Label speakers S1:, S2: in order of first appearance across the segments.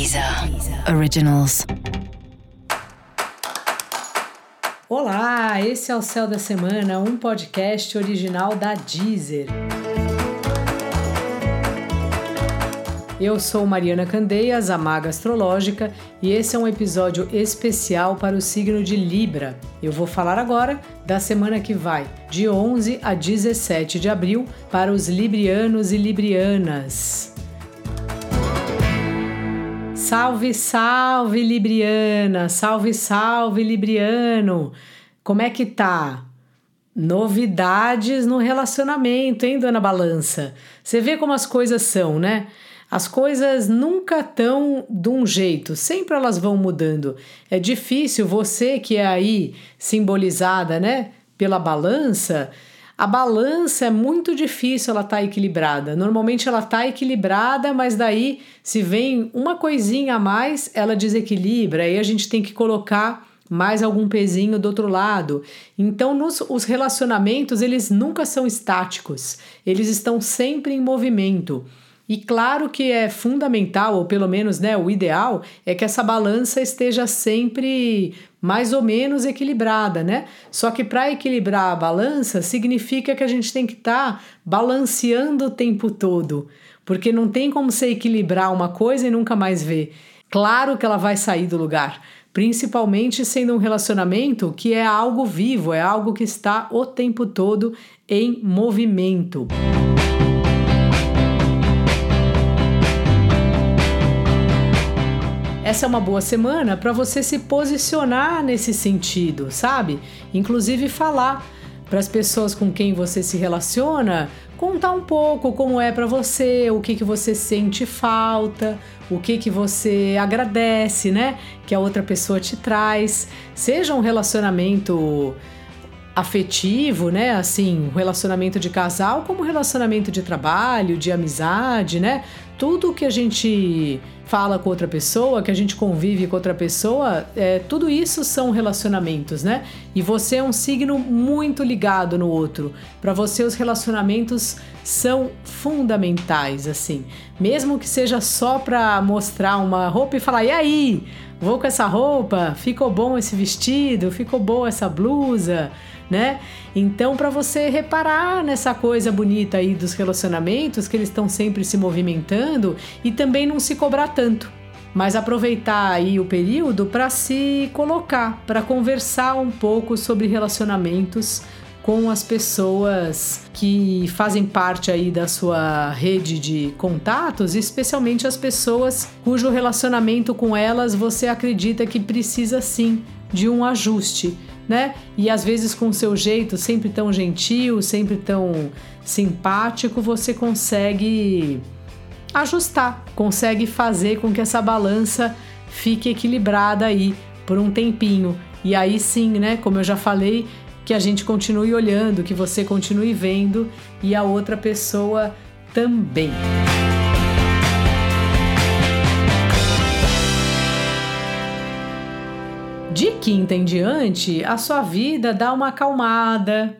S1: Deezer Originals.
S2: Olá, esse é o Céu da Semana, um podcast original da Deezer. Eu sou Mariana Candeias, a Maga Astrológica, e esse é um episódio especial para o signo de Libra. Eu vou falar agora da semana que vai, de 11 a 17 de abril, para os librianos e librianas. Salve, salve, Libriana! Salve, salve, Libriano! Como é que tá? Novidades no relacionamento, hein, dona Balança? Você vê como as coisas são, né? As coisas nunca estão de um jeito, sempre elas vão mudando. É difícil você que é aí simbolizada, né, pela balança, a balança é muito difícil ela tá equilibrada. Normalmente ela tá equilibrada, mas daí se vem uma coisinha a mais, ela desequilibra. Aí a gente tem que colocar mais algum pezinho do outro lado. Então, nos, os relacionamentos, eles nunca são estáticos, eles estão sempre em movimento. E claro que é fundamental, ou pelo menos né, o ideal, é que essa balança esteja sempre mais ou menos equilibrada, né? Só que para equilibrar a balança significa que a gente tem que estar tá balanceando o tempo todo, porque não tem como você equilibrar uma coisa e nunca mais ver. Claro que ela vai sair do lugar, principalmente sendo um relacionamento que é algo vivo, é algo que está o tempo todo em movimento. Essa é uma boa semana para você se posicionar nesse sentido, sabe? Inclusive falar para as pessoas com quem você se relaciona, contar um pouco como é para você, o que que você sente falta, o que que você agradece, né? Que a outra pessoa te traz. Seja um relacionamento afetivo, né? Assim, relacionamento de casal, como relacionamento de trabalho, de amizade, né? Tudo que a gente fala com outra pessoa, que a gente convive com outra pessoa, é, tudo isso são relacionamentos, né? E você é um signo muito ligado no outro. Para você, os relacionamentos são fundamentais, assim. Mesmo que seja só para mostrar uma roupa e falar, e aí? Vou com essa roupa? Ficou bom esse vestido? Ficou boa essa blusa? né? Então, para você reparar nessa coisa bonita aí dos relacionamentos, que eles estão sempre se movimentando e também não se cobrar. Mas aproveitar aí o período para se colocar, para conversar um pouco sobre relacionamentos com as pessoas que fazem parte aí da sua rede de contatos, especialmente as pessoas cujo relacionamento com elas você acredita que precisa sim de um ajuste né? E às vezes com o seu jeito sempre tão gentil, sempre tão simpático, você consegue ajustar, consegue fazer com que essa balança fique equilibrada aí por um tempinho. E aí sim, né, como eu já falei, que a gente continue olhando, que você continue vendo e a outra pessoa também. De quinta em diante, a sua vida dá uma acalmada,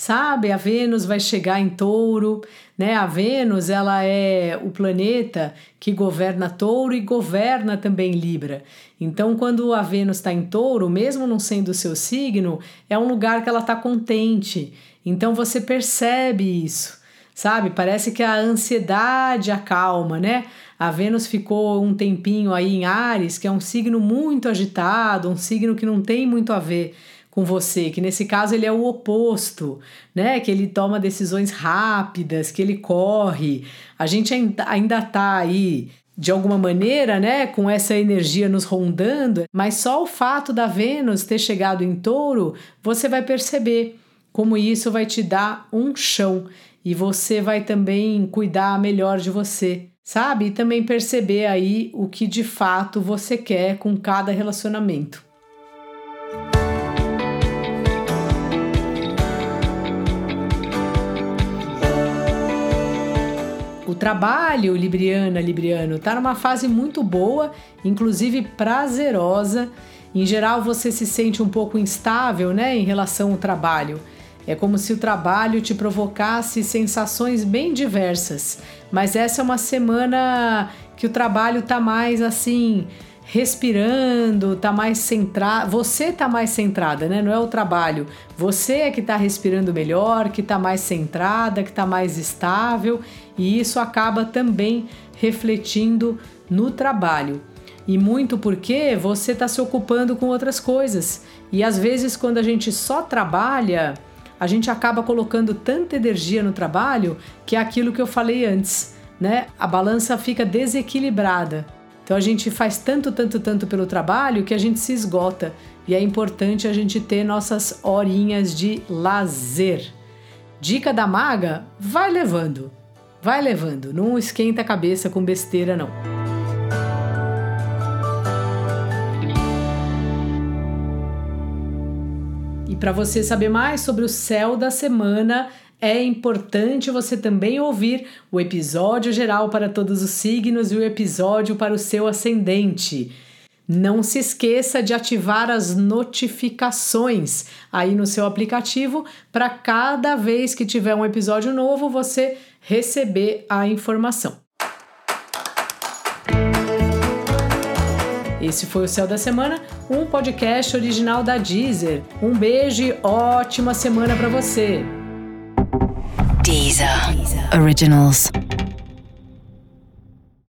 S2: sabe? A Vênus vai chegar em Touro, né? A Vênus, ela é o planeta que governa Touro e governa também Libra. Então, quando a Vênus está em Touro, mesmo não sendo o seu signo, é um lugar que ela está contente. Então, você percebe isso sabe? Parece que a ansiedade acalma, né? A Vênus ficou um tempinho aí em Ares, que é um signo muito agitado, um signo que não tem muito a ver com você, que nesse caso ele é o oposto, né? Que ele toma decisões rápidas, que ele corre. A gente ainda tá aí de alguma maneira, né, com essa energia nos rondando, mas só o fato da Vênus ter chegado em Touro, você vai perceber como isso vai te dar um chão e você vai também cuidar melhor de você, sabe? E também perceber aí o que de fato você quer com cada relacionamento. Trabalho, Libriana, Libriano, está numa fase muito boa, inclusive prazerosa. Em geral, você se sente um pouco instável, né, em relação ao trabalho. É como se o trabalho te provocasse sensações bem diversas. Mas essa é uma semana que o trabalho tá mais assim, respirando, tá mais centrado. Você tá mais centrada, né? Não é o trabalho. Você é que tá respirando melhor, que tá mais centrada, que tá mais estável, e isso acaba também refletindo no trabalho. E muito porque você está se ocupando com outras coisas. E às vezes, quando a gente só trabalha, a gente acaba colocando tanta energia no trabalho que é aquilo que eu falei antes, né? A balança fica desequilibrada. Então a gente faz tanto, tanto, tanto pelo trabalho que a gente se esgota. E é importante a gente ter nossas horinhas de lazer. Dica da maga: vai levando. Vai levando, não esquenta a cabeça com besteira não. E para você saber mais sobre o céu da semana, é importante você também ouvir o episódio geral para todos os signos e o episódio para o seu ascendente. Não se esqueça de ativar as notificações aí no seu aplicativo para cada vez que tiver um episódio novo você receber a informação. Esse foi o Céu da Semana, um podcast original da Deezer. Um beijo e ótima semana para você.
S1: Deezer. Originals.